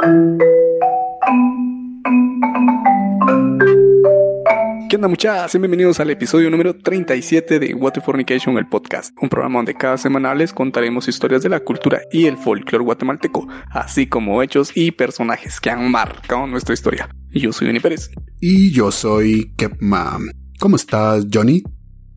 ¿Qué onda muchachos? Bienvenidos al episodio número 37 de What Fornication, el podcast, un programa donde cada semana les contaremos historias de la cultura y el folclore guatemalteco, así como hechos y personajes que han marcado nuestra historia. Yo soy Johnny Pérez. Y yo soy Kepman. ¿Cómo estás, Johnny?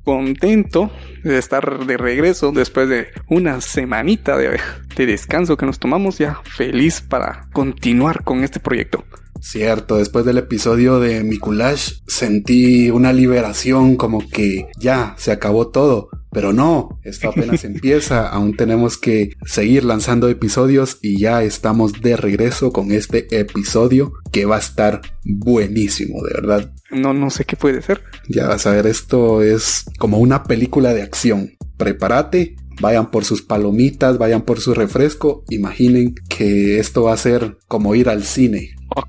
Contento de estar de regreso después de una semanita de, de descanso que nos tomamos ya feliz para continuar con este proyecto. Cierto, después del episodio de Mikulash sentí una liberación como que ya se acabó todo. Pero no, esto apenas empieza, aún tenemos que seguir lanzando episodios y ya estamos de regreso con este episodio que va a estar buenísimo, de verdad. No, no sé qué puede ser. Ya vas a ver, esto es como una película de acción. Prepárate, vayan por sus palomitas, vayan por su refresco. Imaginen que esto va a ser como ir al cine. Oh,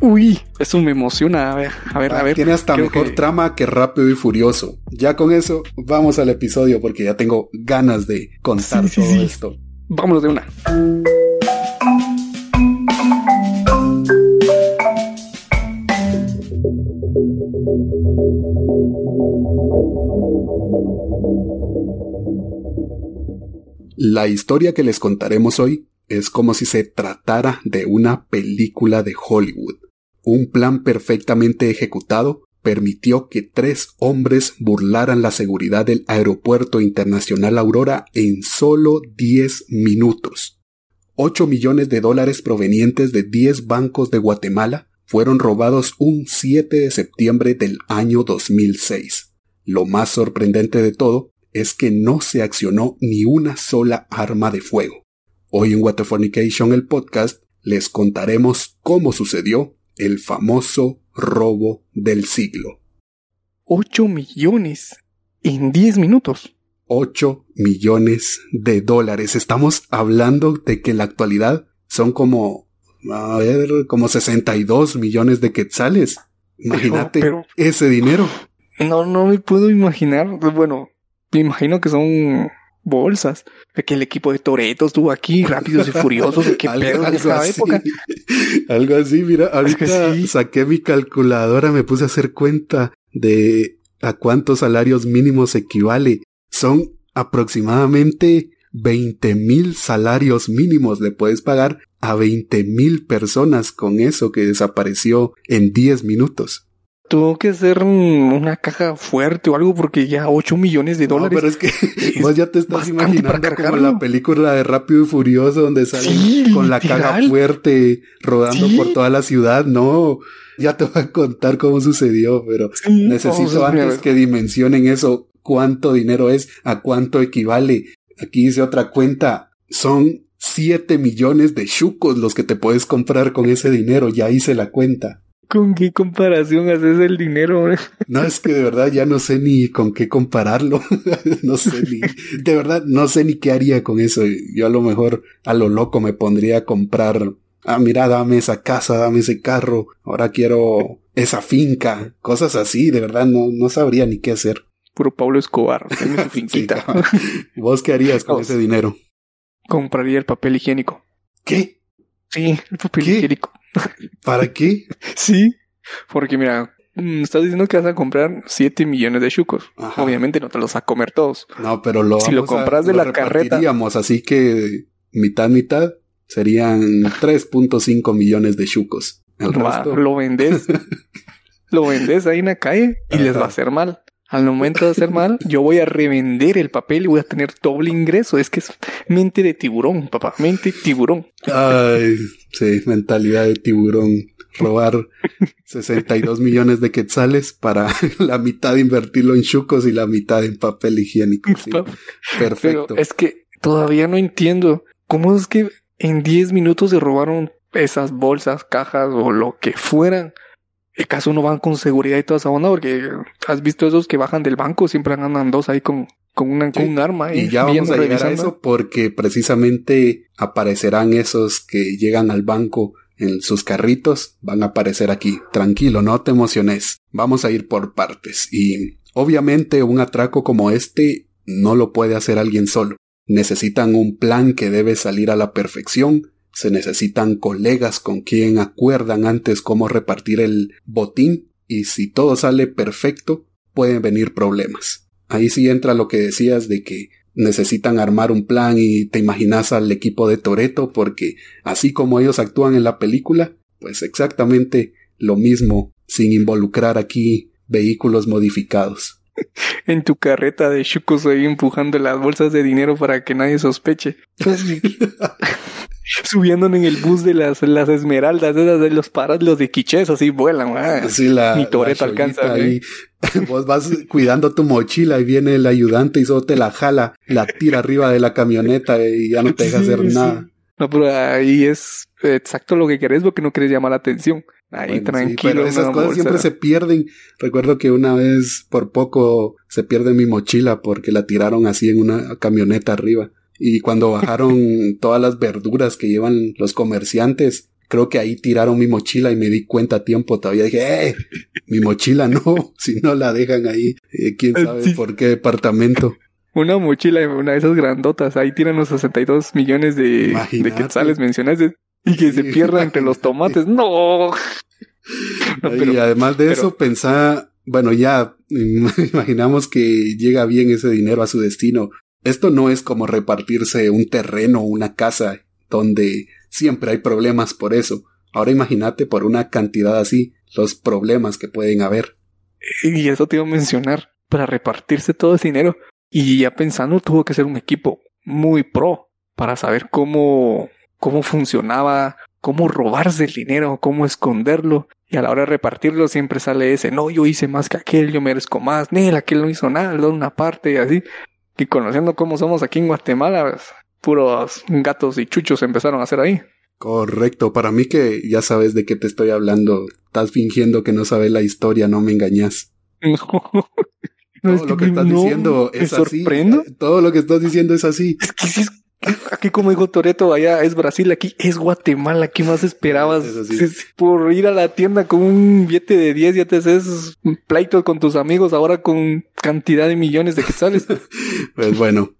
Uy, eso me emociona. A ver, a ver, a ver. Tiene hasta mejor trama que Rápido y Furioso. Ya con eso, vamos al episodio porque ya tengo ganas de contar todo esto. Vámonos de una. La historia que les contaremos hoy es como si se tratara de una película de Hollywood. Un plan perfectamente ejecutado permitió que tres hombres burlaran la seguridad del Aeropuerto Internacional Aurora en solo 10 minutos. 8 millones de dólares provenientes de 10 bancos de Guatemala fueron robados un 7 de septiembre del año 2006. Lo más sorprendente de todo es que no se accionó ni una sola arma de fuego. Hoy en Waterfornication el podcast les contaremos cómo sucedió el famoso robo del siglo. 8 millones en 10 minutos. 8 millones de dólares. Estamos hablando de que en la actualidad son como, a ver, como 62 millones de quetzales. Imagínate ese dinero. No, no me puedo imaginar. Bueno, me imagino que son bolsas. Que el equipo de Toreto estuvo aquí, rápidos y furiosos. ¿Qué pedo en esa época? Algo así, mira, ahorita saqué mi calculadora, me puse a hacer cuenta de a cuántos salarios mínimos equivale. Son aproximadamente 20 mil salarios mínimos le puedes pagar a 20 mil personas con eso que desapareció en 10 minutos. Tuvo que ser una caja fuerte o algo porque ya 8 millones de dólares. pero es que vos ya te estás imaginando como la película de Rápido y Furioso donde sale con la caja fuerte rodando por toda la ciudad. No, ya te voy a contar cómo sucedió, pero necesito antes que dimensionen eso, cuánto dinero es, a cuánto equivale. Aquí dice otra cuenta, son 7 millones de chucos los que te puedes comprar con ese dinero, ya hice la cuenta. ¿Con qué comparación haces el dinero? No, es que de verdad ya no sé ni con qué compararlo. no sé ni, de verdad no sé ni qué haría con eso. Yo a lo mejor a lo loco me pondría a comprar, ah, mira, dame esa casa, dame ese carro, ahora quiero esa finca, cosas así, de verdad no, no sabría ni qué hacer. Puro Pablo Escobar, su finquita. ¿Vos qué harías con ese dinero? Compraría el papel higiénico. ¿Qué? Sí, el papel higiénico. ¿Para qué? sí, porque mira, mm, estás diciendo que vas a comprar 7 millones de chucos. Obviamente no te los vas a comer todos. No, pero lo si lo compras de la carreta. Así que mitad, mitad serían 3.5 millones de chucos. El resto... Lo vendes. lo vendes ahí en la calle y les va a hacer mal. Al momento de hacer mal, yo voy a revender el papel y voy a tener doble ingreso. Es que es mente de tiburón, papá. Mente tiburón. Ay, sí, mentalidad de tiburón. Robar 62 millones de quetzales para la mitad invertirlo en chucos y la mitad en papel higiénico. Perfecto. es que todavía no entiendo cómo es que en 10 minutos se robaron esas bolsas, cajas o lo que fueran el caso no van con seguridad y toda esa onda, porque has visto esos que bajan del banco, siempre andan dos ahí con, con, una, un arma. y ya vamos a llegar a eso porque precisamente aparecerán esos que llegan al banco en sus carritos, van a aparecer aquí. Tranquilo, no te emociones. Vamos a ir por partes. Y obviamente un atraco como este no lo puede hacer alguien solo. Necesitan un plan que debe salir a la perfección se necesitan colegas con quien acuerdan antes cómo repartir el botín y si todo sale perfecto, pueden venir problemas. Ahí sí entra lo que decías de que necesitan armar un plan y te imaginas al equipo de Toreto porque así como ellos actúan en la película, pues exactamente lo mismo sin involucrar aquí vehículos modificados. En tu carreta de chucos ahí empujando las bolsas de dinero para que nadie sospeche. Subiéndonos en el bus de las, las esmeraldas, esas de los paras, los de quiches, así vuelan, Sí, la, Ni Toreto alcanza. Ahí. Vos vas cuidando tu mochila y viene el ayudante y solo te la jala, la tira arriba de la camioneta y ya no te deja hacer nada. No, pero ahí es exacto lo que querés porque no querés llamar la atención. Ahí tranquilo. pero esas cosas siempre se pierden. Recuerdo que una vez por poco se pierde mi mochila porque la tiraron así en una camioneta arriba. Y cuando bajaron todas las verduras que llevan los comerciantes, creo que ahí tiraron mi mochila y me di cuenta a tiempo. Todavía dije, ¡eh! Mi mochila no, si no la dejan ahí, eh, quién sabe por qué departamento. Una mochila, una de esas grandotas, ahí tiran los 62 millones de, de quetzales mencionaste y que se pierda entre los tomates. ¡No! y además de eso, pensaba, bueno, ya imaginamos que llega bien ese dinero a su destino. Esto no es como repartirse un terreno o una casa donde siempre hay problemas por eso. Ahora imagínate por una cantidad así los problemas que pueden haber. Y eso te iba a mencionar, para repartirse todo ese dinero. Y ya pensando, tuvo que ser un equipo muy pro para saber cómo, cómo funcionaba, cómo robarse el dinero, cómo esconderlo. Y a la hora de repartirlo siempre sale ese, no, yo hice más que aquel, yo merezco más, Nel, aquel no hizo nada, le una parte y así. Y conociendo cómo somos aquí en Guatemala, puros gatos y chuchos empezaron a hacer ahí. Correcto, para mí que ya sabes de qué te estoy hablando, estás fingiendo que no sabes la historia, no me engañas. No. Todo lo que, estás diciendo es así. Todo lo que estás diciendo es así. Es que es Aquí como dijo Toreto, allá es Brasil, aquí es Guatemala. ¿Qué más esperabas? Por ir a la tienda con un billete de 10 ya te haces pleito con tus amigos, ahora con cantidad de millones de quetzales. pues bueno,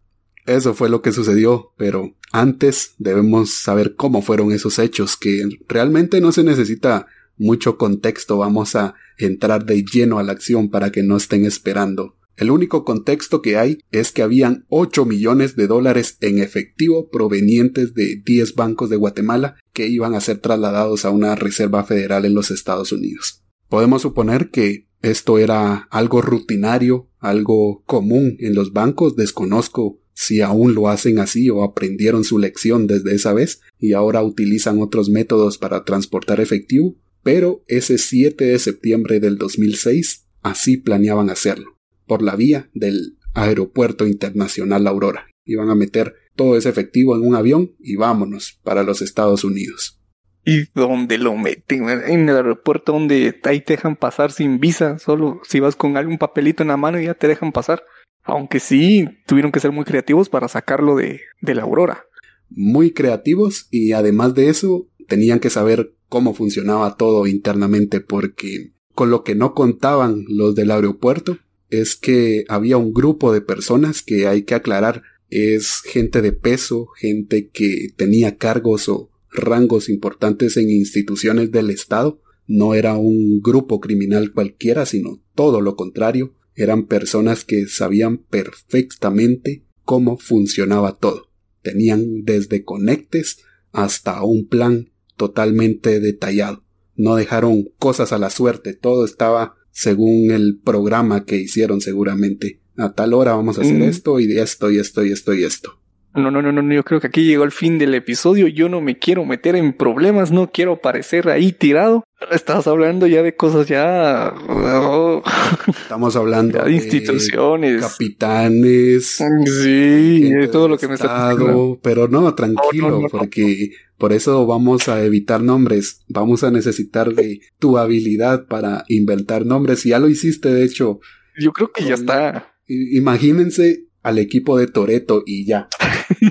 eso fue lo que sucedió, pero antes debemos saber cómo fueron esos hechos, que realmente no se necesita mucho contexto, vamos a entrar de lleno a la acción para que no estén esperando. El único contexto que hay es que habían 8 millones de dólares en efectivo provenientes de 10 bancos de Guatemala que iban a ser trasladados a una reserva federal en los Estados Unidos. Podemos suponer que esto era algo rutinario, algo común en los bancos, desconozco si aún lo hacen así o aprendieron su lección desde esa vez y ahora utilizan otros métodos para transportar efectivo, pero ese 7 de septiembre del 2006 así planeaban hacerlo por la vía del Aeropuerto Internacional Aurora. Iban a meter todo ese efectivo en un avión y vámonos para los Estados Unidos. ¿Y dónde lo meten? En el aeropuerto donde ahí te dejan pasar sin visa, solo si vas con algún papelito en la mano ya te dejan pasar. Aunque sí, tuvieron que ser muy creativos para sacarlo de, de la Aurora. Muy creativos y además de eso tenían que saber cómo funcionaba todo internamente porque con lo que no contaban los del aeropuerto es que había un grupo de personas que hay que aclarar es gente de peso, gente que tenía cargos o rangos importantes en instituciones del Estado. No era un grupo criminal cualquiera, sino todo lo contrario. Eran personas que sabían perfectamente cómo funcionaba todo. Tenían desde conectes hasta un plan totalmente detallado. No dejaron cosas a la suerte, todo estaba según el programa que hicieron seguramente. A tal hora vamos a hacer esto y esto y esto y esto y esto. No, no, no, no, yo creo que aquí llegó el fin del episodio. Yo no me quiero meter en problemas, no quiero parecer ahí tirado. Estás hablando ya de cosas ya. Oh. Estamos hablando de instituciones, capitanes. Sí, de todo lo que me está pasando. Pero no, tranquilo, porque por eso vamos a evitar nombres. Vamos a necesitar de tu habilidad para inventar nombres. Ya lo hiciste, de hecho. Yo creo que ya está. Imagínense al equipo de Toreto y ya.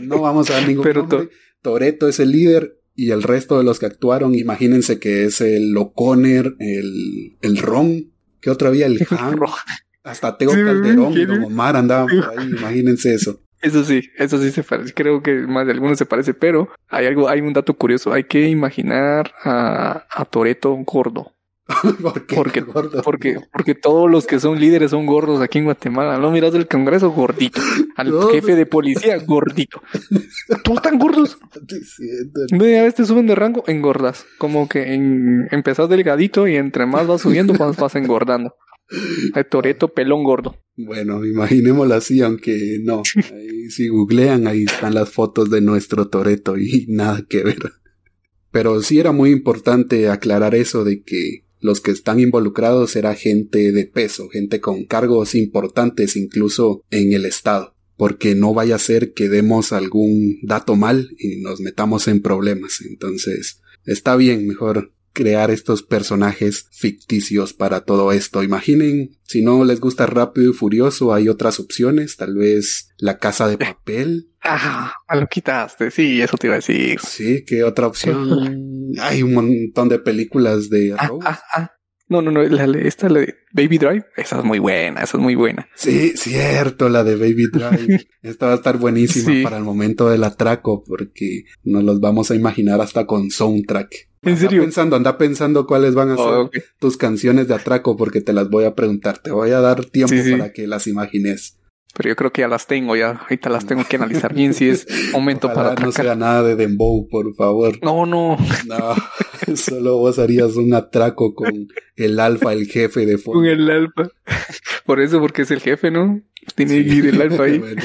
No vamos a dar ningún Pero nombre. Toreto es el líder y el resto de los que actuaron, imagínense que es el O'Connor, el, el Ron, que otra había el Han, hasta Teo Calderón y Omar andaban por ahí, imagínense eso. Eso sí, eso sí se parece. Creo que más de algunos se parece, pero hay algo, hay un dato curioso. Hay que imaginar a, a Toreto gordo. ¿Por qué Porque, gordo? porque, porque todos los que son líderes son gordos aquí en Guatemala. No miras del Congreso gordito. Al No, jefe de policía gordito. Todos tan gordos. No, ya ves, te suben de rango, engordas. Como que en, empezás delgadito y entre más vas subiendo, más vas engordando. El Toreto pelón gordo. Bueno, imaginémoslo así, aunque no. Ahí, si googlean, ahí están las fotos de nuestro Toreto y nada que ver. Pero sí era muy importante aclarar eso de que los que están involucrados era gente de peso, gente con cargos importantes incluso en el Estado. Porque no vaya a ser que demos algún dato mal y nos metamos en problemas. Entonces, está bien, mejor crear estos personajes ficticios para todo esto. Imaginen, si no les gusta Rápido y Furioso, hay otras opciones, tal vez La Casa de Papel. Ah, lo quitaste. Sí, eso te iba a decir. Sí, ¿qué otra opción? Hay un montón de películas de ah, ah. No, no, no. La, esta, la de Baby Drive, esa es muy buena. Esa es muy buena. Sí, cierto, la de Baby Drive. Esta va a estar buenísima Sí. para el momento del atraco porque nos los vamos a imaginar hasta con soundtrack. ¿En Anda serio? pensando, anda pensando cuáles van a ser Oh, ok. tus canciones de atraco porque te las voy a preguntar. Te voy a dar tiempo Sí, sí. para que las imagines. Pero yo creo que ya las tengo, ya. Ahorita las tengo que analizar bien si es momento Ojalá para no atracar. sea nada de Dembow, por favor. No, no. No, solo vos harías un atraco con el alfa, el jefe de Con fondo. el alfa. Por eso, porque es el jefe, ¿no? Tiene que ir el alfa ahí. bueno,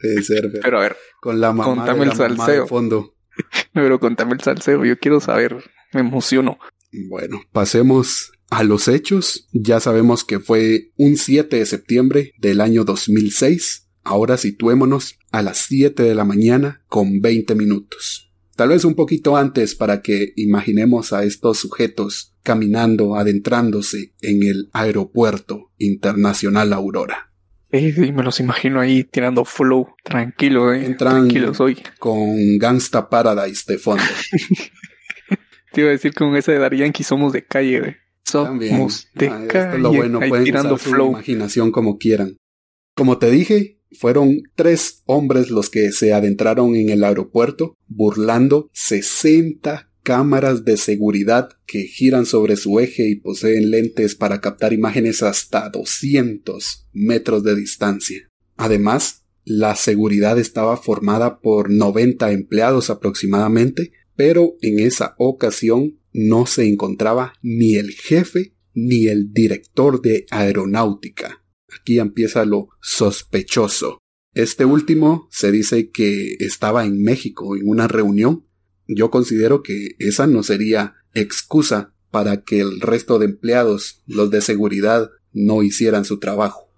puede ser, pero Pero a ver, con la mamá, contame de el la mamá salseo. de fondo. pero contame el salseo. Yo quiero saber. Me emociono. Bueno, pasemos a los hechos. Ya sabemos que fue un 7 de septiembre del año 2006. Ahora situémonos a las 7 de la mañana con 20 minutos. Tal vez un poquito antes para que imaginemos a estos sujetos caminando, adentrándose en el aeropuerto internacional Aurora. Eh, y me los imagino ahí tirando flow. Tranquilo, eh. Entran- Tranquilo soy. Con Gangsta Paradise de fondo. Te iba a decir con esa de Dar Yankee somos de calle, güey. De Ah, es lo bueno, ahí pueden tirando usar su imaginación como quieran. Como te dije, fueron tres hombres los que se adentraron en el aeropuerto, burlando 60 cámaras de seguridad que giran sobre su eje y poseen lentes para captar imágenes hasta 200 metros de distancia. Además, la seguridad estaba formada por 90 empleados aproximadamente, pero en esa ocasión no se encontraba ni el jefe ni el director de aeronáutica. Aquí empieza lo sospechoso. Este último se dice que estaba en México en una reunión. Yo considero que esa no sería excusa para que el resto de empleados, los de seguridad, no hicieran su trabajo.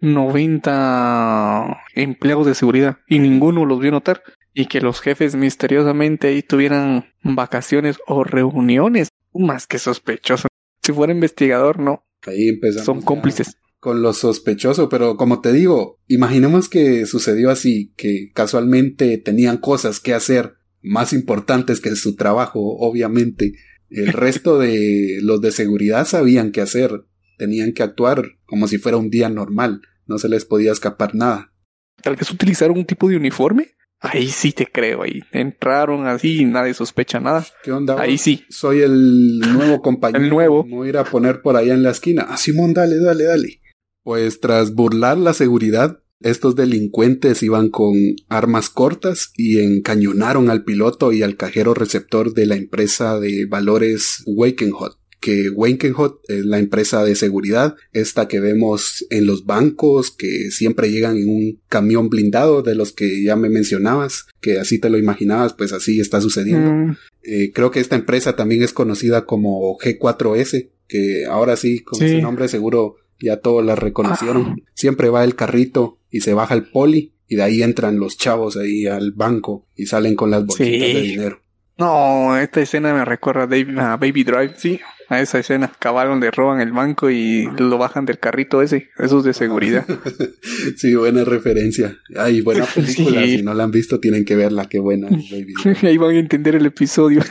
90 empleados de seguridad y ninguno los vio notar. Y que los jefes misteriosamente ahí tuvieran vacaciones o reuniones. Más que sospechoso. Si fuera investigador, no. Ahí empezamos. Son cómplices. Con lo sospechoso, pero como te digo, imaginemos que sucedió así, que casualmente tenían cosas que hacer más importantes que su trabajo, obviamente. El resto de los de seguridad sabían qué hacer, tenían que actuar como si fuera un día normal, no se les podía escapar nada. Tal vez utilizaron un tipo de uniforme. Ahí sí te creo. Ahí entraron así y nadie sospecha nada. ¿Qué onda? Ahí sí. Soy el nuevo compañero. El nuevo. A ir a poner por allá en la esquina. Ah, Simón, dale, dale, dale. Pues tras burlar la seguridad, estos delincuentes iban con armas cortas y encañonaron al piloto y al cajero receptor de la empresa de valores Wakenhot. Que Wakenhot es la empresa de seguridad, esta que vemos en los bancos, que siempre llegan en un camión blindado de los que ya me mencionabas, que así te lo imaginabas, pues así está sucediendo. Mm, Eh, creo que esta empresa también es conocida como G4S, que ahora sí, con Sí. su nombre seguro ya todos la reconocieron. Ah. Siempre va el carrito y se baja el poli y de ahí entran los chavos ahí al banco y salen con las bolsitas Sí. de dinero. No, esta escena me recuerda a, Dave- a Baby Drive, sí, a esa escena. Cabal donde roban el banco y lo bajan del carrito ese, esos de seguridad. sí, buena referencia. Ay, buena película. Sí. Si no la han visto, tienen que verla. Qué buena, baby. Ahí van a entender el episodio.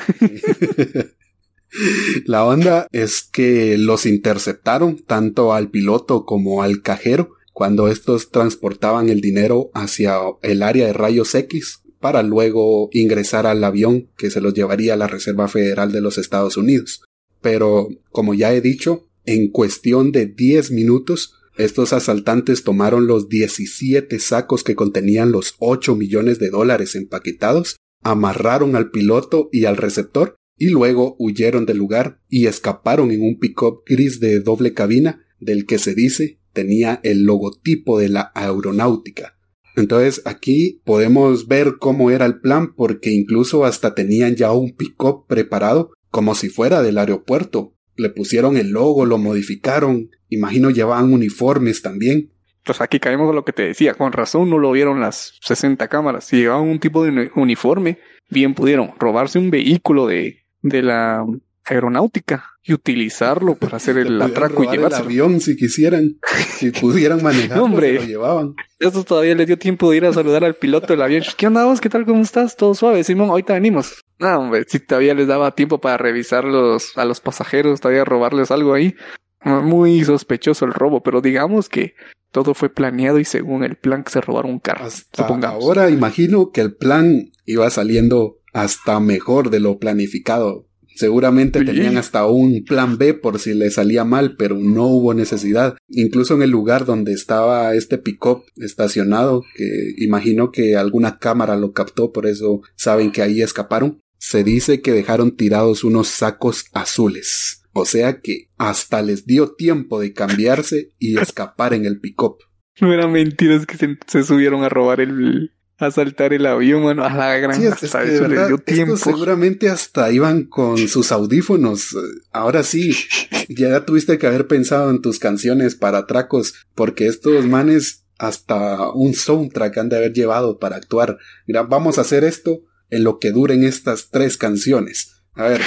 La onda es que los interceptaron tanto al piloto como al cajero cuando estos transportaban el dinero hacia el área de rayos X para luego ingresar al avión que se los llevaría a la Reserva Federal de los Estados Unidos. Pero, como ya he dicho, en cuestión de 10 minutos, estos asaltantes tomaron los 17 sacos que contenían los 8 millones de dólares empaquetados, amarraron al piloto y al receptor y luego huyeron del lugar y escaparon en un pick-up gris de doble cabina del que se dice tenía el logotipo de la aeronáutica. Entonces aquí podemos ver cómo era el plan porque incluso hasta tenían ya un pick-up preparado como si fuera del aeropuerto. Le pusieron el logo, lo modificaron, imagino llevaban uniformes también. Pues aquí caemos a lo que te decía, con razón no lo vieron las 60 cámaras. Si llevaban un tipo de uniforme, bien pudieron robarse un vehículo de, de la aeronáutica y utilizarlo para hacer el atraco y llevarse el avión si quisieran, si pudieran manejar, hombre, lo llevaban. Esto todavía les dio tiempo de ir a saludar al piloto del avión. ¿Qué onda vos? ¿Qué tal? ¿Cómo estás? Todo suave, Simón. Ahorita venimos. No, hombre, si todavía les daba tiempo para revisar a los pasajeros, todavía robarles algo ahí. Muy sospechoso el robo, pero digamos que todo fue planeado y según el plan que se robaron un carro. Hasta ahora imagino que el plan iba saliendo hasta mejor de lo planificado. Seguramente tenían hasta un plan B por si le salía mal, pero no hubo necesidad. Incluso en el lugar donde estaba este pick-up estacionado, que imagino que alguna cámara lo captó, por eso saben que ahí escaparon, se dice que dejaron tirados unos sacos azules. O sea que hasta les dio tiempo de cambiarse y escapar en el pick-up. No era mentira, es que se subieron a robar el, a saltar el avión, mano, a la gran sí, hasta eso dio tiempo. seguramente hasta iban con sus audífonos. Ahora sí, ya tuviste que haber pensado en tus canciones para atracos, porque estos manes hasta un soundtrack han de haber llevado para actuar. Mira, vamos a hacer esto en lo que duren estas tres canciones. A ver,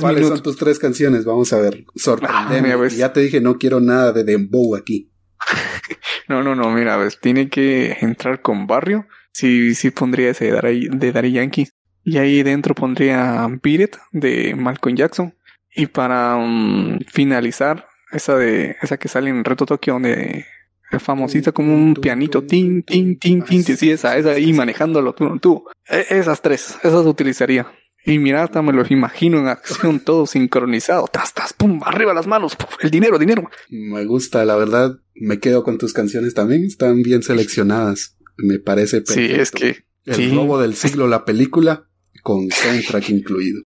¿cuáles son tus tres canciones? Vamos a ver, sorprendeme. Ah, ya te dije, no quiero nada de dembow aquí. no, no, no, mira, ves, tiene que entrar con barrio sí, sí pondría ese de Daddy, de Daddy Yankee. Y ahí dentro pondría Beat de Malcolm Jackson. Y para um, finalizar, esa de esa que sale en Reto Tokio, donde famosita como un pianito, tin, tin, tin, tin, sí, esa, esa ahí manejándolo tú, tú. E, esas tres, esas utilizaría. Y mira, hasta me los imagino en acción, todo sincronizado. Tas, tas, pum, arriba las manos, el dinero, dinero. Me gusta, la verdad, me quedo con tus canciones también, están bien seleccionadas. Me parece perfecto. Sí, es que. El robo del siglo, la película, con soundtrack incluido.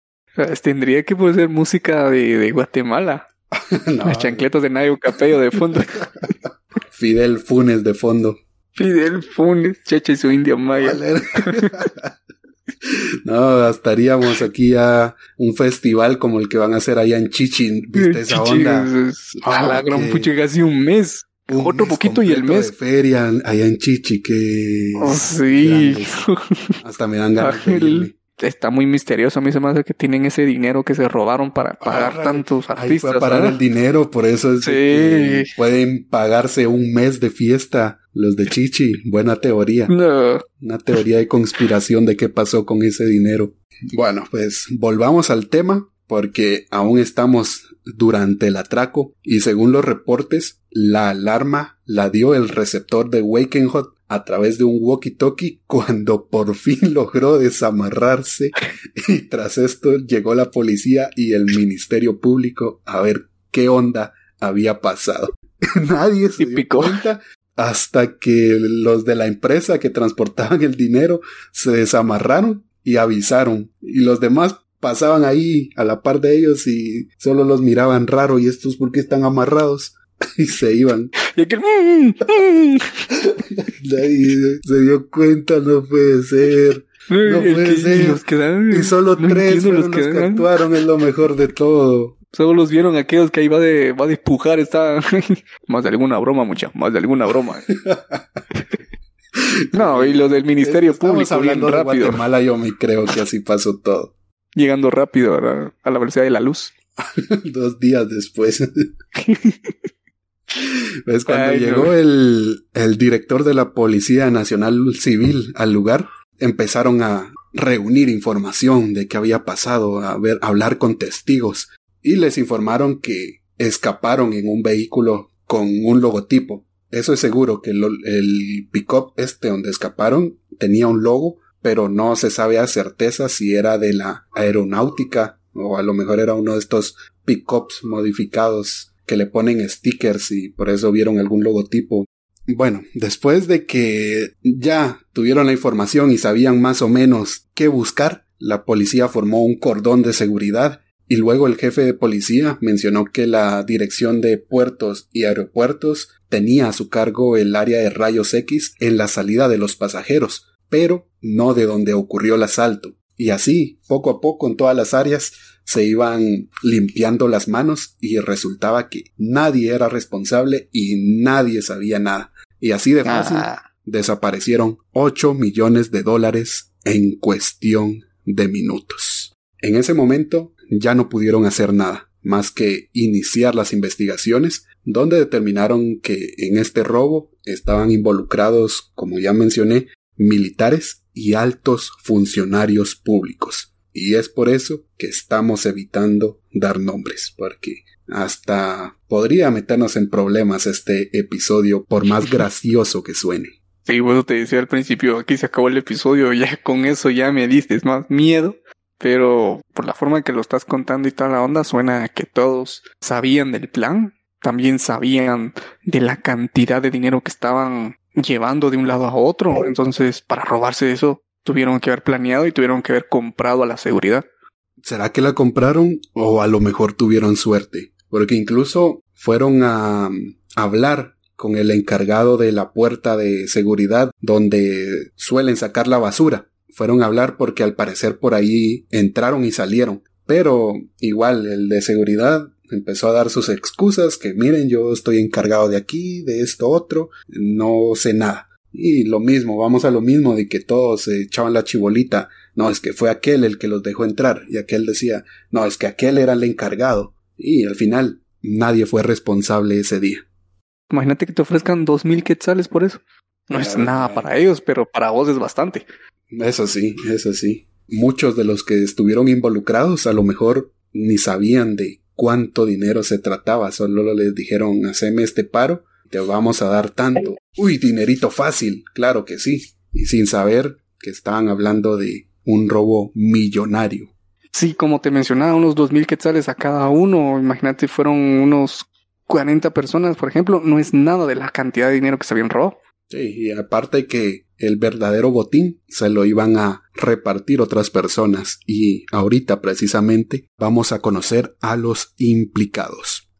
Tendría que ser música de, de Guatemala. Las chancletas de Nayo Capello de fondo. Fidel Funes de fondo. Fidel Funes, Cheche y su india maya. no, estaríamos aquí a un festival como el que van a hacer allá en Chichi. ¿Viste esa onda? a la gran pucha, casi un mes. Otro poquito y el mes. De feria allá en Chichi, que. Oh, sí. Hasta me dan ganas Está muy misterioso. A mí se me hace que tienen ese dinero que se robaron para pagar tantos artistas. Ahí parar el dinero, por eso es sí. pueden pagarse un mes de fiesta los de Chichi. Buena teoría. No. Una teoría de conspiración de qué pasó con ese dinero. Bueno, pues volvamos al tema porque aún estamos durante el atraco y según los reportes, la alarma la dio el receptor de Wakenhot a través de un walkie-talkie cuando por fin logró desamarrarse y tras esto llegó la policía y el Ministerio Público a ver qué onda había pasado. Nadie se dio cuenta hasta que los de la empresa que transportaban el dinero se desamarraron y avisaron. Y los demás pasaban ahí a la par de ellos y solo los miraban raro y estos porque están amarrados y se iban. Y aquel mm, mm". Nadie se dio cuenta, no puede ser. No puede ser. y solo tres fueron los que, actuaron, es lo mejor de todo. Solo los vieron aquellos que ahí va de, va a despujar, está más de alguna broma, mucha, más de alguna broma. no, y los del Ministerio Público hablando bien rápido. De Guatemala, yo me creo que así pasó todo llegando rápido a la, velocidad de la luz. Dos días después. ¿Ves? Cuando llegó el, el director de la Policía Nacional Civil al lugar, empezaron a reunir información de qué había pasado, a ver, a hablar con testigos, y les informaron que escaparon en un vehículo con un logotipo. Eso es seguro que el pick-up este donde escaparon tenía un logo, pero no se sabe a certeza si era de la aeronáutica o a lo mejor era uno de estos pick-ups modificados que le ponen stickers y por eso vieron algún logotipo. Bueno, después de que ya tuvieron la información y sabían más o menos qué buscar, la policía formó un cordón de seguridad y luego el jefe de policía mencionó que la dirección de puertos y aeropuertos tenía a su cargo el área de rayos X en la salida de los pasajeros, pero no de donde ocurrió el asalto. Y así, poco a poco en todas las áreas, se iban limpiando las manos y resultaba que nadie era responsable y nadie sabía nada. Y así de fácil ah. desaparecieron 8 millones de dólares en cuestión de minutos. En ese momento ya no pudieron hacer nada más que iniciar las investigaciones, donde determinaron que en este robo estaban involucrados, como ya mencioné, militares y altos funcionarios públicos. Y es por eso que estamos evitando dar nombres, porque hasta podría meternos en problemas este episodio por más gracioso que suene. Sí, bueno, te decía al principio, aquí se acabó el episodio, ya con eso ya me diste más miedo, pero por la forma que lo estás contando y toda la onda, suena que todos sabían del plan, también sabían de la cantidad de dinero que estaban llevando de un lado a otro, entonces para robarse eso tuvieron que haber planeado y tuvieron que haber comprado a la seguridad. ¿Será que la compraron o a lo mejor tuvieron suerte? Porque incluso fueron a hablar con el encargado de la puerta de seguridad donde suelen sacar la basura. Fueron a hablar porque al parecer por ahí entraron y salieron. Pero igual el de seguridad empezó a dar sus excusas que miren yo estoy encargado de aquí, de esto otro, no sé nada. Y lo mismo, vamos a lo mismo de que todos se echaban la chibolita. No, es que fue aquel el que los dejó entrar. Y aquel decía, no, es que aquel era el encargado. Y al final, nadie fue responsable ese día. Imagínate que te ofrezcan dos mil quetzales por eso. No es nada para ellos, pero para vos es bastante. Eso sí, eso sí. Muchos de los que estuvieron involucrados a lo mejor ni sabían de cuánto dinero se trataba, solo les dijeron, haceme este paro te vamos a dar tanto. Uy, dinerito fácil, claro que sí. Y sin saber que estaban hablando de un robo millonario. Sí, como te mencionaba, unos dos mil quetzales a cada uno. Imagínate, fueron unos 40 personas, por ejemplo. No es nada de la cantidad de dinero que se habían robado. Sí, y aparte que el verdadero botín se lo iban a repartir otras personas. Y ahorita precisamente vamos a conocer a los implicados.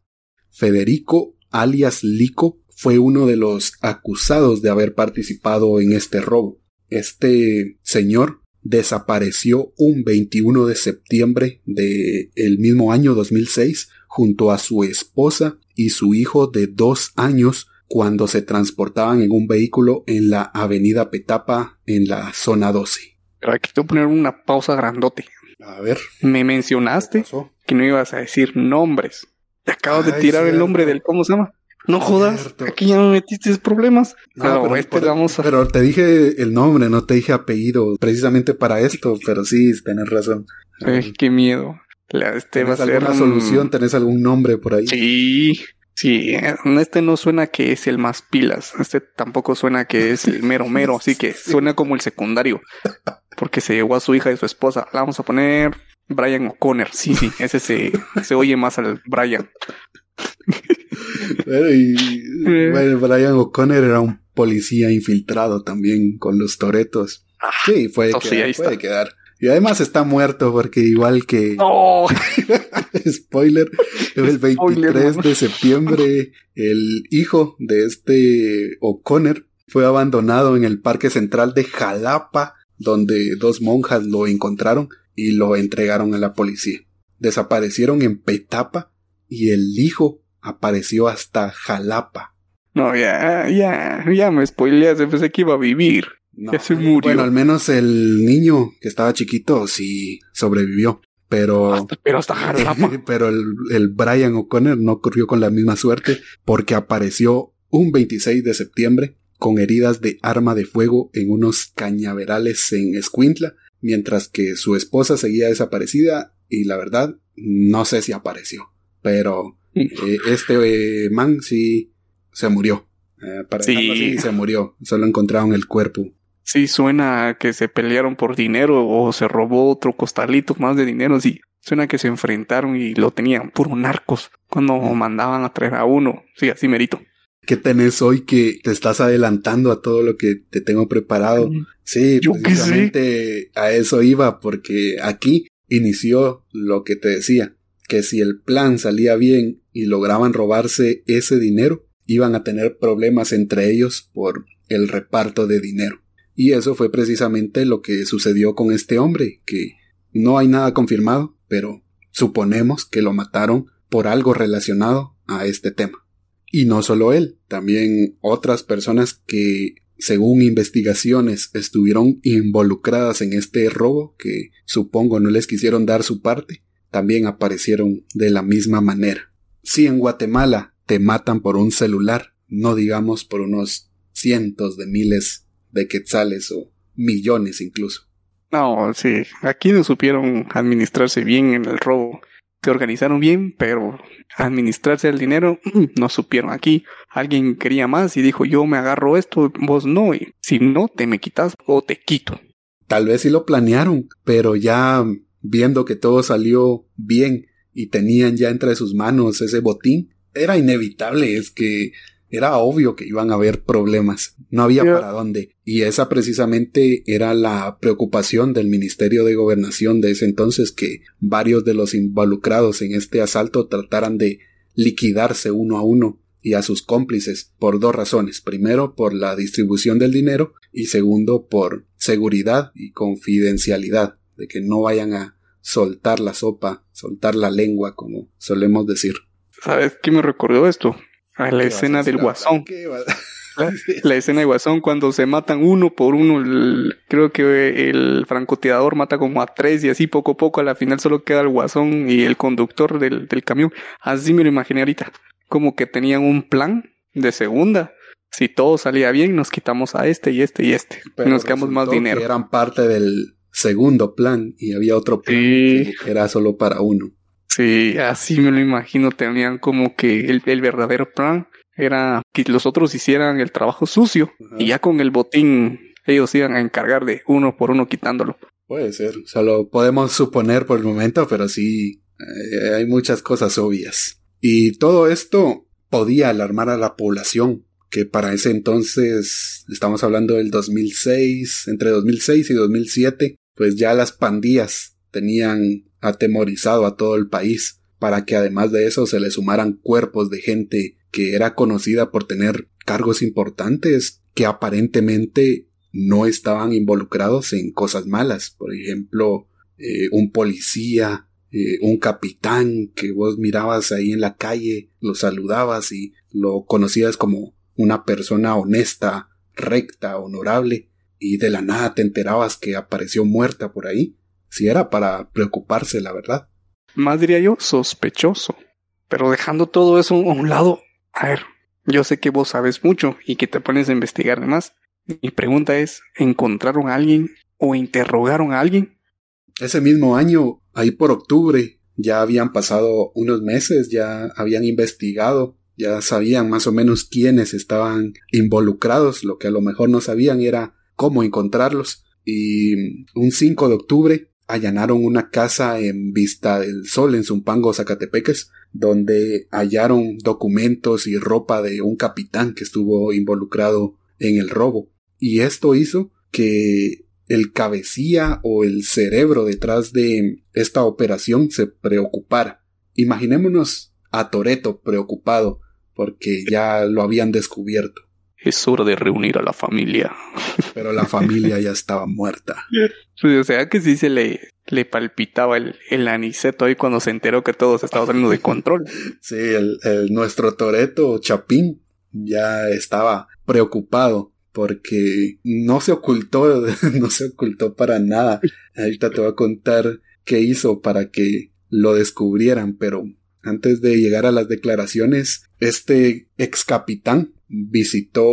Federico alias Lico fue uno de los acusados de haber participado en este robo. Este señor desapareció un 21 de septiembre de el mismo año 2006 junto a su esposa y su hijo de dos años cuando se transportaban en un vehículo en la avenida Petapa en la zona 12. Pero aquí te voy a poner una pausa grandote. A ver. Me mencionaste que no ibas a decir nombres. Te acabo de tirar el nombre del, ¿cómo se llama? No jodas, aquí ya me metiste problemas. pero, este vamos pero te dije el nombre, no te dije apellido, precisamente para esto, pero sí, tenés razón. Ay, qué miedo. Este va a ser alguna solución? ¿Tenés algún nombre por ahí? Sí, sí. Este no suena que es el más pilas. Este tampoco suena que es el mero mero, así que suena como el secundario. Porque se llevó a su hija y su esposa. La vamos a poner Brian O'Connor. Sí, sí, ese se, se oye más al Brian. bueno, Brian O'Connor era un policía infiltrado también con los toretos. Ah, sí, puede, quedar, puede quedar. Y además está muerto porque igual que... Spoiler, el 23 de septiembre el hijo de este O'Connor fue abandonado en el Parque Central de Jalapa, donde dos monjas lo encontraron y lo entregaron a la policía. Desaparecieron en Petapa y el hijo apareció hasta Jalapa. No, ya, ya, ya me spoileaste, pensé que iba a vivir. ya se murió. Bueno, al menos el niño que estaba chiquito sí sobrevivió. Pero, pero hasta Jalapa. pero el, el Brian O'Connor no corrió con la misma suerte porque apareció un 26 de septiembre con heridas de arma de fuego en unos cañaverales en Escuintla, mientras que su esposa seguía desaparecida y la verdad no sé si apareció, pero eh, este eh, man sí se murió. Eh, para sí. se murió. Solo encontraron el cuerpo. Sí, suena que se pelearon por dinero o se robó otro costalito más de dinero. Sí, suena que se enfrentaron y lo tenían puro narcos cuando mandaban a traer a uno. Sí, así merito. ¿Qué tenés hoy que te estás adelantando a todo lo que te tengo preparado? Sí, Yo precisamente a eso iba, porque aquí inició lo que te decía, que si el plan salía bien y lograban robarse ese dinero, iban a tener problemas entre ellos por el reparto de dinero. Y eso fue precisamente lo que sucedió con este hombre, que no hay nada confirmado, pero suponemos que lo mataron por algo relacionado a este tema. Y no solo él, también otras personas que, según investigaciones, estuvieron involucradas en este robo, que supongo no les quisieron dar su parte, también aparecieron de la misma manera. Si en Guatemala te matan por un celular, no digamos por unos cientos de miles de quetzales o millones incluso. No, sí, aquí no supieron administrarse bien en el robo. Se organizaron bien, pero administrarse el dinero no supieron. Aquí alguien quería más y dijo yo me agarro esto, vos no, y si no te me quitas o te quito. Tal vez sí lo planearon, pero ya viendo que todo salió bien y tenían ya entre sus manos ese botín, era inevitable, es que era obvio que iban a haber problemas, no había para dónde. Y esa precisamente era la preocupación del Ministerio de Gobernación de ese entonces, que varios de los involucrados en este asalto trataran de liquidarse uno a uno y a sus cómplices por dos razones. Primero, por la distribución del dinero y segundo, por seguridad y confidencialidad, de que no vayan a soltar la sopa, soltar la lengua, como solemos decir. ¿Sabes qué me recordó esto? A la escena del guasón. La, escena de Guasón cuando se matan uno por uno, creo que el francotirador mata como a tres y así poco a poco a la final solo queda el Guasón y el conductor del, del camión. Así me lo imaginé ahorita. Como que tenían un plan de segunda. Si todo salía bien, nos quitamos a este y este y este. y nos quedamos más dinero. eran parte del segundo plan y había otro plan que era solo para uno. Sí, así me lo imagino. Tenían como que el, el verdadero plan era que los otros hicieran el trabajo sucio y ya con el botín ellos iban a encargar de uno por uno quitándolo. Puede ser, o sea, lo podemos suponer por el momento, pero sí eh, hay muchas cosas obvias. Y todo esto podía alarmar a la población, que para ese entonces, estamos hablando del 2006, entre 2006 y 2007, pues ya las pandillas tenían atemorizado a todo el país, para que además de eso se le sumaran cuerpos de gente que era conocida por tener cargos importantes que aparentemente no estaban involucrados en cosas malas. Por ejemplo, eh, un policía, eh, un capitán que vos mirabas ahí en la calle, lo saludabas y lo conocías como una persona honesta, recta, honorable, y de la nada te enterabas que apareció muerta por ahí. Si era para preocuparse, la verdad. Más diría yo, sospechoso. Pero dejando todo eso a un lado, a ver, yo sé que vos sabes mucho y que te pones a investigar más. Mi pregunta es, ¿encontraron a alguien o interrogaron a alguien? Ese mismo año, ahí por octubre, ya habían pasado unos meses, ya habían investigado, ya sabían más o menos quiénes estaban involucrados, lo que a lo mejor no sabían era cómo encontrarlos. Y un 5 de octubre allanaron una casa en Vista del Sol en Zumpango, Zacatepeques, donde hallaron documentos y ropa de un capitán que estuvo involucrado en el robo. Y esto hizo que el cabecilla o el cerebro detrás de esta operación se preocupara. Imaginémonos a Toreto preocupado porque ya lo habían descubierto. Es hora de reunir a la familia. Pero la familia ya estaba muerta. o sea que sí se le, le palpitaba el, el aniceto ahí cuando se enteró que todo se estaba saliendo de control. Sí, el, nuestro Toreto Chapín ya estaba preocupado porque no se ocultó, no se ocultó para nada. Ahorita te voy a contar qué hizo para que lo descubrieran, pero antes de llegar a las declaraciones, este ex capitán visitó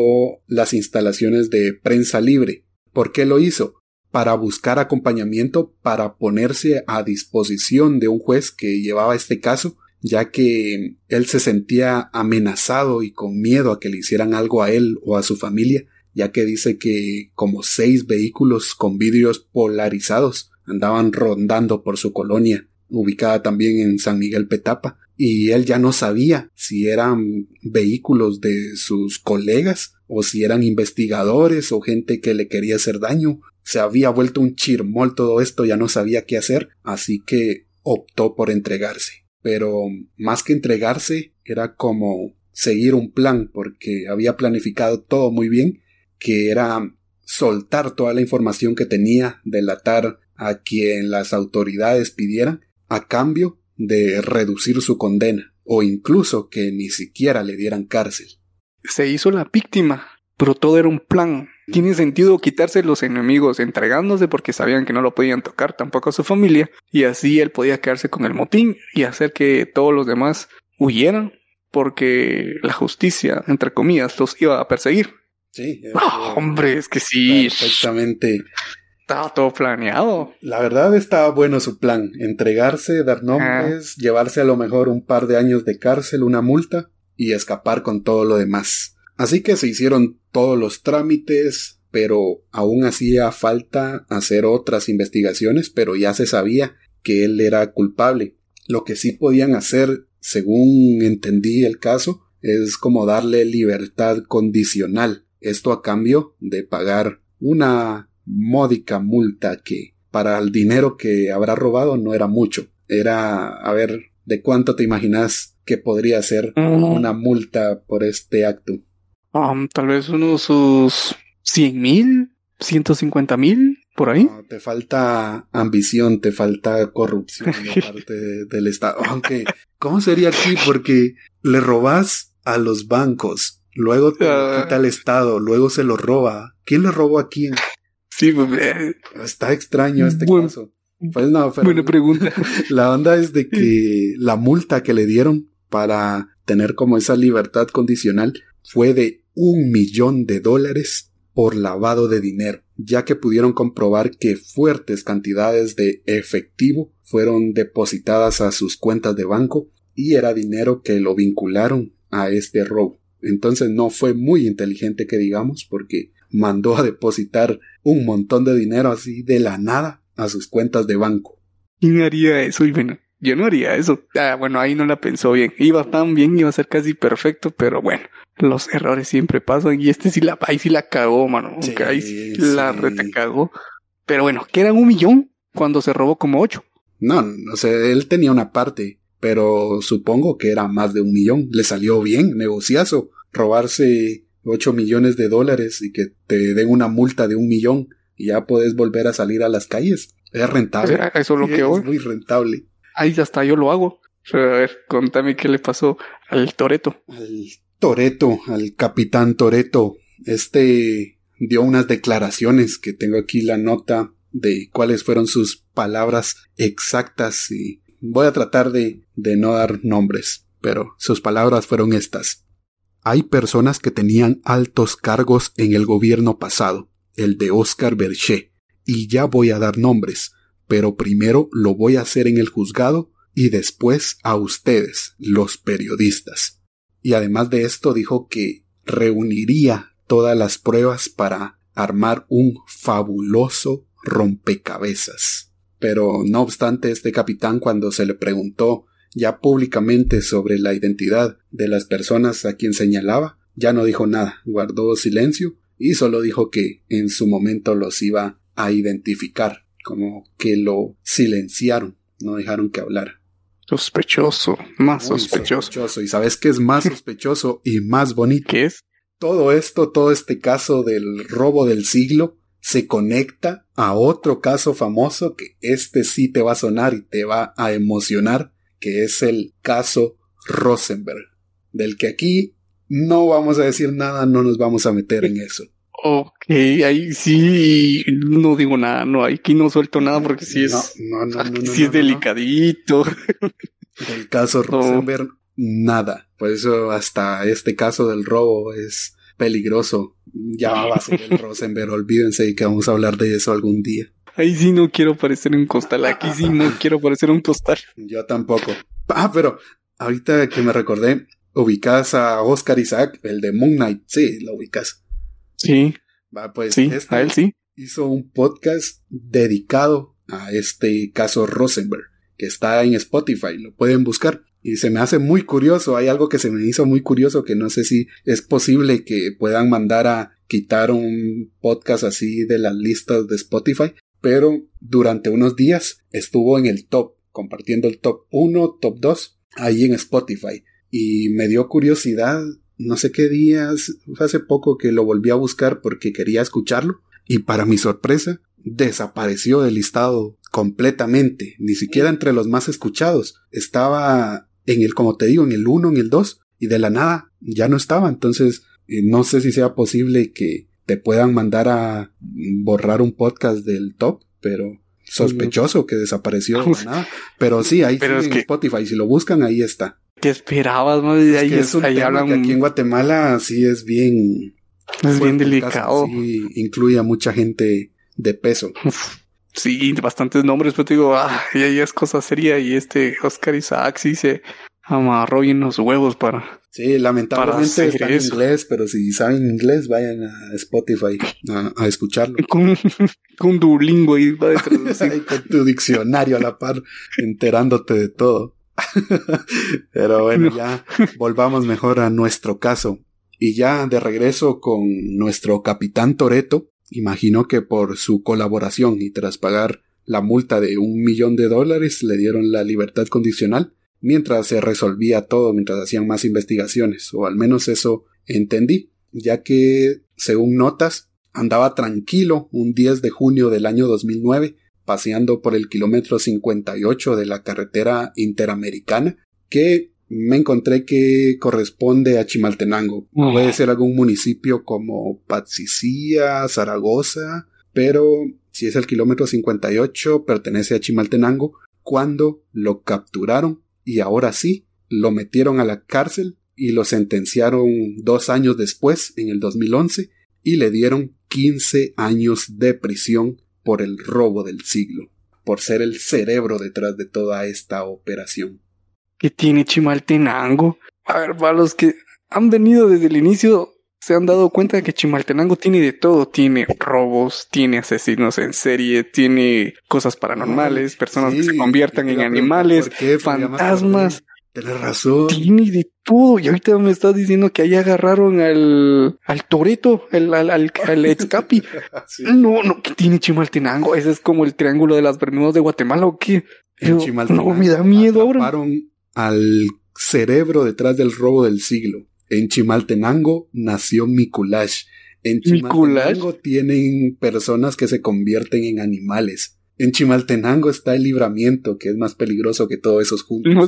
las instalaciones de prensa libre. ¿Por qué lo hizo? Para buscar acompañamiento para ponerse a disposición de un juez que llevaba este caso ya que él se sentía amenazado y con miedo a que le hicieran algo a él o a su familia, ya que dice que como seis vehículos con vidrios polarizados andaban rondando por su colonia, ubicada también en San Miguel Petapa, y él ya no sabía si eran vehículos de sus colegas o si eran investigadores o gente que le quería hacer daño. Se había vuelto un chirmol todo esto, ya no sabía qué hacer, así que optó por entregarse. Pero más que entregarse, era como seguir un plan, porque había planificado todo muy bien, que era soltar toda la información que tenía, delatar a quien las autoridades pidieran, a cambio de reducir su condena, o incluso que ni siquiera le dieran cárcel. Se hizo la víctima, pero todo era un plan. Tiene sentido quitarse los enemigos entregándose porque sabían que no lo podían tocar tampoco a su familia, y así él podía quedarse con el motín y hacer que todos los demás huyeran porque la justicia, entre comillas, los iba a perseguir. Sí. hombre, es que sí. Perfectamente estaba todo planeado. La verdad estaba bueno su plan. Entregarse, dar nombres, llevarse a lo mejor un par de años de cárcel, una multa y escapar con todo lo demás. Así que se hicieron todos los trámites, pero aún hacía falta hacer otras investigaciones, pero ya se sabía que él era culpable. Lo que sí podían hacer, según entendí el caso, es como darle libertad condicional. Esto a cambio de pagar una módica multa que para el dinero que habrá robado no era mucho. Era, a ver, ¿de cuánto te imaginas que podría ser una multa por este acto? Um, tal vez unos sus cien mil, ciento cincuenta mil, por ahí. te falta ambición, te falta corrupción de parte del Estado. Aunque, ¿cómo sería aquí? Porque le robas a los bancos, luego te ah. quita el Estado, luego se lo roba. ¿Quién le robó a quién? Sí, pues, eh, está extraño este caso. Pues no, buena pregunta. La onda es de que la multa que le dieron para tener como esa libertad condicional fue de un millón de dólares por lavado de dinero, ya que pudieron comprobar que fuertes cantidades de efectivo fueron depositadas a sus cuentas de banco y era dinero que lo vincularon a este robo. Entonces no fue muy inteligente que digamos porque mandó a depositar un montón de dinero así de la nada a sus cuentas de banco. ¿Quién haría eso? Y bueno, yo no haría eso. Ah, bueno, ahí no la pensó bien. Iba tan bien, iba a ser casi perfecto, pero bueno, los errores siempre pasan y este sí la, ahí sí la cagó, mano. ahí sí, la reta cagó. Pero bueno, que eran un millón cuando se robó como ocho. No, no sé, él tenía una parte, pero supongo que era más de un millón. Le salió bien, negociazo. Robarse 8 millones de dólares y que te den una multa de un millón y ya puedes volver a salir a las calles. Es rentable. eso es lo que Es muy rentable. Ahí hasta yo lo hago. A ver, contame qué le pasó al Toreto. Al Toreto, al capitán Toreto. Este dio unas declaraciones que tengo aquí la nota de cuáles fueron sus palabras exactas y voy a tratar de, de no dar nombres, pero sus palabras fueron estas. Hay personas que tenían altos cargos en el gobierno pasado, el de Oscar Berché, y ya voy a dar nombres, pero primero lo voy a hacer en el juzgado y después a ustedes, los periodistas. Y además de esto dijo que reuniría todas las pruebas para armar un fabuloso rompecabezas. Pero no obstante, este capitán cuando se le preguntó ya públicamente sobre la identidad de las personas a quien señalaba, ya no dijo nada, guardó silencio y solo dijo que en su momento los iba a identificar, como que lo silenciaron, no dejaron que hablara. Sospechoso, más sospechoso. ¿Y sabes qué es más sospechoso y más bonito? ¿Qué es? Todo esto, todo este caso del robo del siglo, se conecta a otro caso famoso que este sí te va a sonar y te va a emocionar, que es el caso Rosenberg, del que aquí no vamos a decir nada, no nos vamos a meter en eso. Ok, ahí sí, no digo nada, no, aquí no suelto nada porque sí es, no, no, no, sí es delicadito. El caso Rosenberg, nada. Por eso hasta este caso del robo es peligroso. Ya va a ser el Rosenberg, olvídense que vamos a hablar de eso algún día. Ahí sí no quiero parecer un costal. Aquí sí no quiero parecer un costal. Yo tampoco. Ah, pero ahorita que me recordé, ubicas a Oscar Isaac, el de Moon Knight. Sí, lo ubicas. Sí. Va, pues sí, este a él sí. hizo un podcast dedicado a este caso Rosenberg, que está en Spotify, lo pueden buscar. Y se me hace muy curioso, hay algo que se me hizo muy curioso que no sé si es posible que puedan mandar a quitar un podcast así de las listas de Spotify, pero durante unos días estuvo en el top, compartiendo el top 1, top 2, ahí en Spotify. Y me dio curiosidad, no sé qué días, hace poco que lo volví a buscar porque quería escucharlo. Y para mi sorpresa, desapareció del listado completamente, ni siquiera entre los más escuchados. Estaba en el, como te digo, en el 1, en el 2, y de la nada ya no estaba. Entonces, eh, no sé si sea posible que te puedan mandar a borrar un podcast del top, pero sospechoso que desapareció de nada. Pero sí, ahí Pero sí, es en que- Spotify, si lo buscan, ahí está. ¿Qué esperabas, no? Y Es ahí, que es- un ahí tema hablan. que aquí en Guatemala sí es bien es bien delicado. sí incluye a mucha gente de peso. Uf, Sí, bastantes nombres, pero te digo, ah, y ahí es cosa seria. Y este Oscar Isaac sí se amarró bien los huevos para. Sí, lamentablemente hacer está en eso. inglés, pero si saben inglés, vayan a Spotify a, a escucarlo. Con, con Duolingo va de. Ahí con tu diccionario a la par, enterándote de todo. Pero bueno, No. ya volvamos mejor a nuestro caso. Y ya de regreso con nuestro capitán Toreto, imagino que por su colaboración y tras pagar la multa de un millón de dólares le dieron la libertad condicional mientras se resolvía todo, mientras hacían más investigaciones, o al menos eso entendí, ya que, según notas, andaba tranquilo un 10 de junio del año 2009 paseando por el kilómetro 58 de la carretera interamericana, que me encontré que corresponde a Chimaltenango. Puede ser algún municipio como Patsicía, Zaragoza, pero si es el kilómetro 58, pertenece a Chimaltenango, cuando lo capturaron y ahora sí, lo metieron a la cárcel y lo sentenciaron dos años después, en el 2011, y le dieron 15 años de prisión por el robo del siglo, por ser el cerebro detrás de toda esta operación. que tiene Chimaltenango. A ver, para los que han venido desde el inicio, se han dado cuenta de que Chimaltenango tiene de todo. Tiene robos, tiene asesinos en serie, tiene cosas paranormales, personas que se conviertan en animales, fantasmas. Tienes razón. Tiene de todo. Y ahorita me estás diciendo que ahí agarraron al, al Toreto, el, al, al, al Excapi. Sí. No, no, que tiene Chimaltenango. Ese es como el triángulo de las Bermudas de Guatemala o qué. Yo- Chimaltenango no, me da miedo ahora. atraparon al cerebro detrás del robo del siglo. En Chimaltenango nació Mikulash. En. Chimaltenango tienen personas que se convierten en animales. En Chimaltenango está el libramiento, que es más peligroso que todos esos juntos. No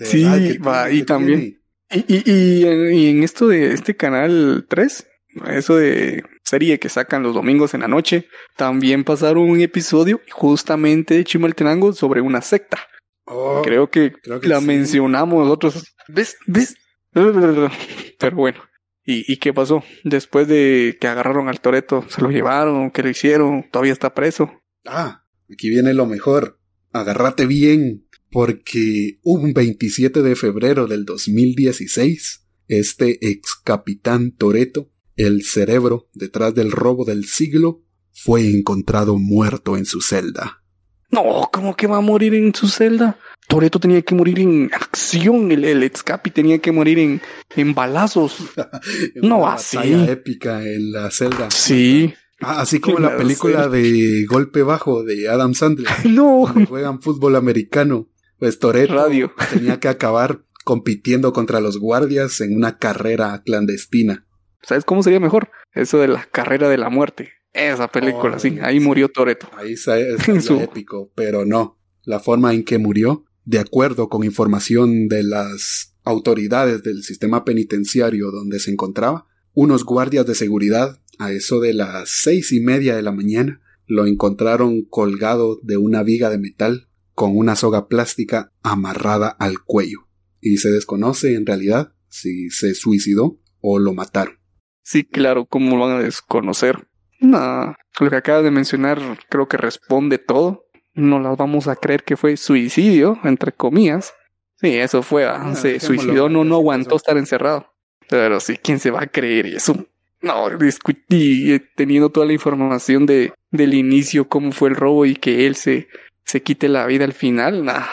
sí, va, y también-. Y, y, y, en- y en esto de este canal 3, eso de serie que sacan los domingos en la noche, también pasaron un episodio justamente de Chimaltenango sobre una secta. Oh, Creo que, creo que la sí. mencionamos nosotros. ¿Ves? ¿Ves? Pero bueno. ¿Y, ¿Y qué pasó? Después de que agarraron al Toreto, se lo llevaron, que lo hicieron, todavía está preso. Ah, aquí viene lo mejor. Agárrate bien, porque un 27 de febrero del 2016, este ex capitán Toreto, el cerebro detrás del robo del siglo, fue encontrado muerto en su celda. No, ¿cómo que va a morir en su celda? Toreto tenía que morir en acción, el, el Excapi tenía que morir en, en balazos. En No, una así. épica en la celda. Sí. Ah, así como la la película de Golpe Bajo de Adam Sandler. No. donde juegan fútbol americano. Pues Toreto Radio. tenía que acabar compitiendo contra los guardias en una carrera clandestina. ¿Sabes cómo sería mejor? Eso de la carrera de la muerte. Esa película, Oh, sí. Ahí murió Toreto. Ahí estaría Su- épico, pero no. La forma en que murió, de acuerdo con información de las autoridades del sistema penitenciario donde se encontraba, unos guardias de seguridad, a eso de las seis y media de la mañana, lo encontraron colgado de una viga de metal con una soga plástica amarrada al cuello. Y se desconoce en realidad si se suicidó o lo mataron. Sí, claro, ¿cómo lo van a desconocer? Nah, lo que acabas de mencionar creo que responde todo. No las vamos a creer que fue suicidio, entre comillas. Sí, eso fue, ah, se suicidó, no, no aguantó estar encerrado. Pero sí, ¿quién se va a creer eso? No, discutí eh, teniendo toda la información de, del inicio, cómo fue el robo y que él se, se quite la vida al final, nah,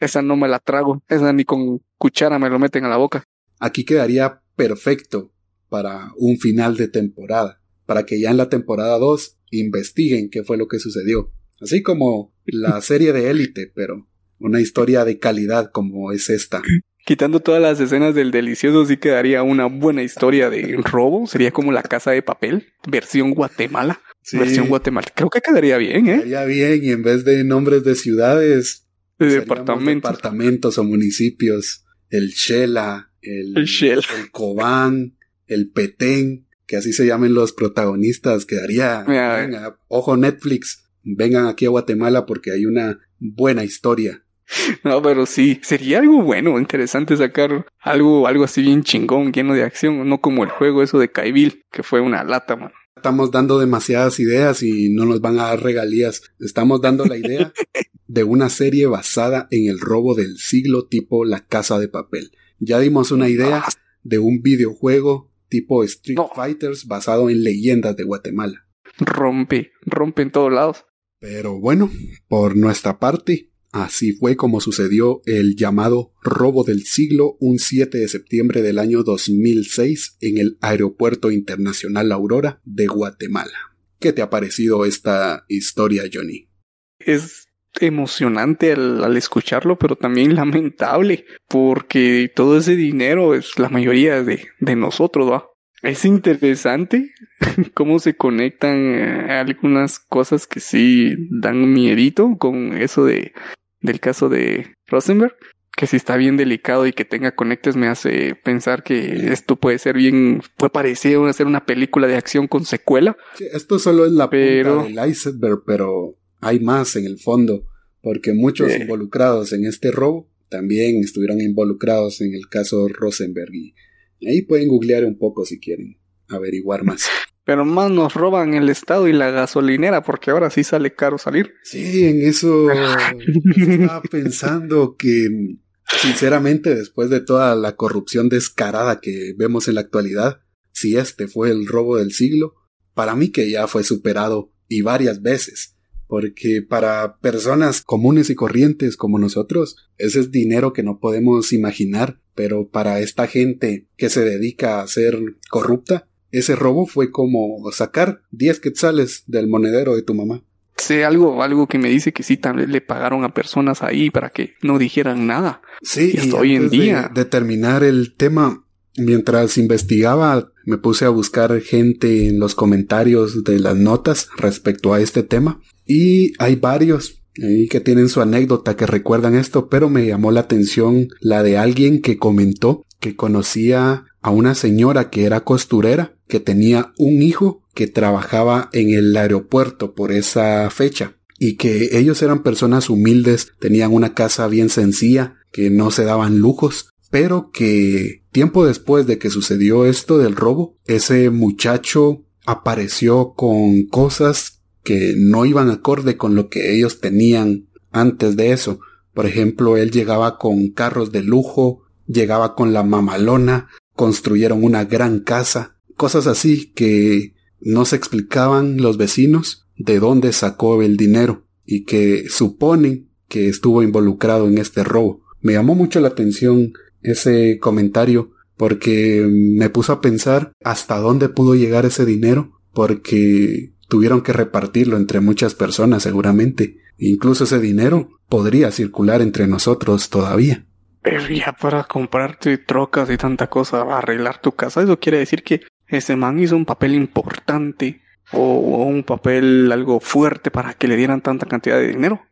esa no me la trago, esa ni con cuchara me lo meten a la boca. Aquí quedaría perfecto para un final de temporada, para que ya en la temporada 2 investiguen qué fue lo que sucedió. Así como la serie de élite, pero una historia de calidad como es esta. Quitando todas las escenas del delicioso, sí quedaría una buena historia de robo. Sería como la casa de papel, versión Guatemala. Versión Guatemala. Creo que quedaría bien, ¿eh? Quedaría bien, y en vez de nombres de ciudades, de departamentos. departamentos o municipios. El Shela, el, el, el Cobán, el Petén, que así se llamen los protagonistas. Quedaría. Venga, ojo Netflix, vengan aquí a Guatemala porque hay una buena historia. No, pero sí, sería algo bueno, interesante sacar algo, algo así bien chingón, lleno de acción, no como el juego eso de Kaibil, que fue una lata, man. Estamos dando demasiadas ideas y no nos van a dar regalías. Estamos dando la idea de una serie basada en el robo del siglo tipo La Casa de Papel. Ya dimos una idea de un videojuego tipo Street Fighters basado en leyendas de Guatemala. Rompe, rompe en todos lados. Pero bueno, por nuestra parte, así fue como sucedió el llamado robo del siglo un 7 de septiembre del año 2006 en el Aeropuerto Internacional Aurora de Guatemala. ¿Qué te ha parecido esta historia, Johnny? Es emocionante al, escucharlo, pero también lamentable, porque todo ese dinero es la mayoría de, de nosotros, ¿va? Es interesante cómo se conectan eh, algunas cosas que sí dan miedito con eso de del caso de Rosenberg, que si está bien delicado y que tenga conectes me hace pensar que esto puede ser bien, puede parecer ser una película de acción con secuela. esto solo es la punta del iceberg, pero hay más en el fondo, porque muchos involucrados en este robo también estuvieron involucrados en el caso Rosenberg y Ahí pueden googlear un poco si quieren averiguar más. Pero más nos roban el estado y la gasolinera porque ahora sí sale caro salir. Sí, en eso estaba pensando que sinceramente después de toda la corrupción descarada que vemos en la actualidad, si este fue el robo del siglo, para mí que ya fue superado y varias veces porque para personas comunes y corrientes como nosotros, ese es dinero que no podemos imaginar, pero para esta gente que se dedica a ser corrupta, ese robo fue como sacar 10 quetzales del monedero de tu mamá. Sí, algo, algo que me dice que sí, también le pagaron a personas ahí para que no dijeran nada. Sí, y hoy en día. De, de terminar el tema, mientras investigaba, me puse a buscar gente en los comentarios de las notas respecto a este tema y hay varios que tienen su anécdota que recuerdan esto, pero me llamó la atención la de alguien que comentó que conocía a una señora que era costurera, que tenía un hijo que trabajaba en el aeropuerto por esa fecha y que ellos eran personas humildes, tenían una casa bien sencilla, que no se daban lujos, pero que tiempo después de que sucedió esto del robo, ese muchacho apareció con cosas que no iban acorde con lo que ellos tenían antes de eso. Por ejemplo, él llegaba con carros de lujo, llegaba con la mamalona, construyeron una gran casa, cosas así que no se explicaban los vecinos de dónde sacó el dinero y que suponen que estuvo involucrado en este robo. Me llamó mucho la atención ese comentario porque me puso a pensar hasta dónde pudo llegar ese dinero porque tuvieron que repartirlo entre muchas personas seguramente. Incluso ese dinero podría circular entre nosotros todavía. Pero ya para comprarte trocas y tanta cosa, arreglar tu casa, eso quiere decir que ese man hizo un papel importante o, un papel algo fuerte para que le dieran tanta cantidad de dinero.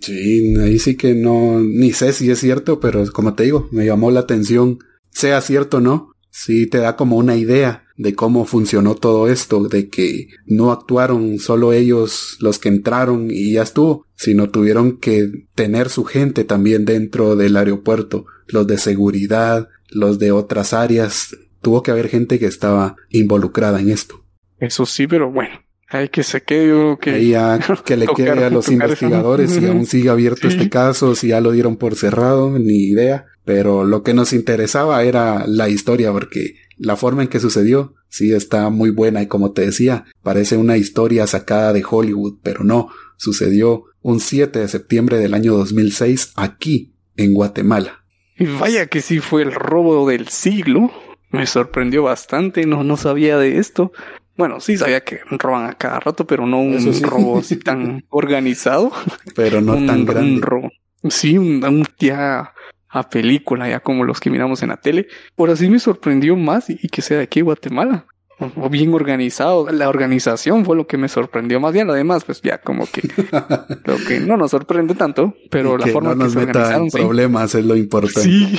Sí, ahí sí que no, ni sé si es cierto, pero como te digo, me llamó la atención, sea cierto o no, sí te da como una idea de cómo funcionó todo esto, de que no actuaron solo ellos los que entraron y ya estuvo, sino tuvieron que tener su gente también dentro del aeropuerto, los de seguridad, los de otras áreas, tuvo que haber gente que estaba involucrada en esto. Eso sí, pero bueno, hay que se quede que... ya, que le quede a los investigadores si aún sigue abierto este caso, si ya lo dieron por cerrado, ni idea. Pero lo que nos interesaba era la historia porque la forma en que sucedió sí está muy buena y como te decía, parece una historia sacada de Hollywood, pero no, sucedió un 7 de septiembre del año 2006 aquí, en Guatemala. Y vaya que sí fue el robo del siglo. Me sorprendió bastante, no, no sabía de esto. Bueno, sí sabía que roban a cada rato, pero no un robo así tan organizado. Pero no tan grande. Un robo. Sí, un, un ya a película, ya como los que miramos en la tele. Por así me sorprendió más y, que sea de aquí Guatemala. O bien organizado. La organización fue lo que me sorprendió más bien. Además, pues ya como que lo que no nos sorprende tanto, pero la forma no nos que meta en problemas es lo importante. Sí.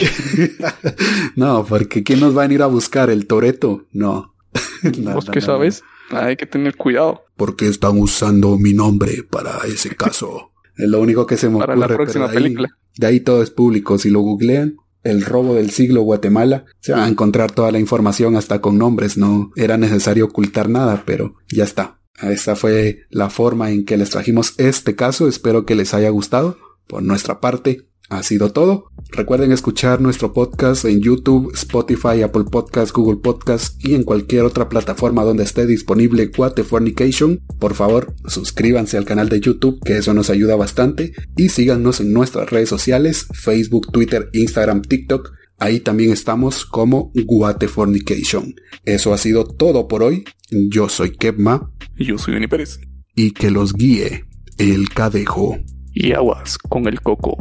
no, porque ¿quién nos va a venir a buscar? ¿El Toreto? No. ¿Vos qué sabes? Hay que tener cuidado. Porque están usando mi nombre para ese caso. Es lo único que se me para ocurre. la próxima película. De ahí todo es público. Si lo googlean, el robo del siglo Guatemala, se va a encontrar toda la información hasta con nombres. No era necesario ocultar nada, pero ya está. Esta fue la forma en que les trajimos este caso. Espero que les haya gustado. Por nuestra parte, ha sido todo. Recuerden escuchar nuestro podcast en YouTube, Spotify, Apple Podcasts, Google Podcasts y en cualquier otra plataforma donde esté disponible Fornication. Por favor, suscríbanse al canal de YouTube, que eso nos ayuda bastante, y síganos en nuestras redes sociales, Facebook, Twitter, Instagram, TikTok. Ahí también estamos como Fornication. Eso ha sido todo por hoy. Yo soy Kevma. Y yo soy Benny Pérez. Y que los guíe el cadejo y aguas con el coco.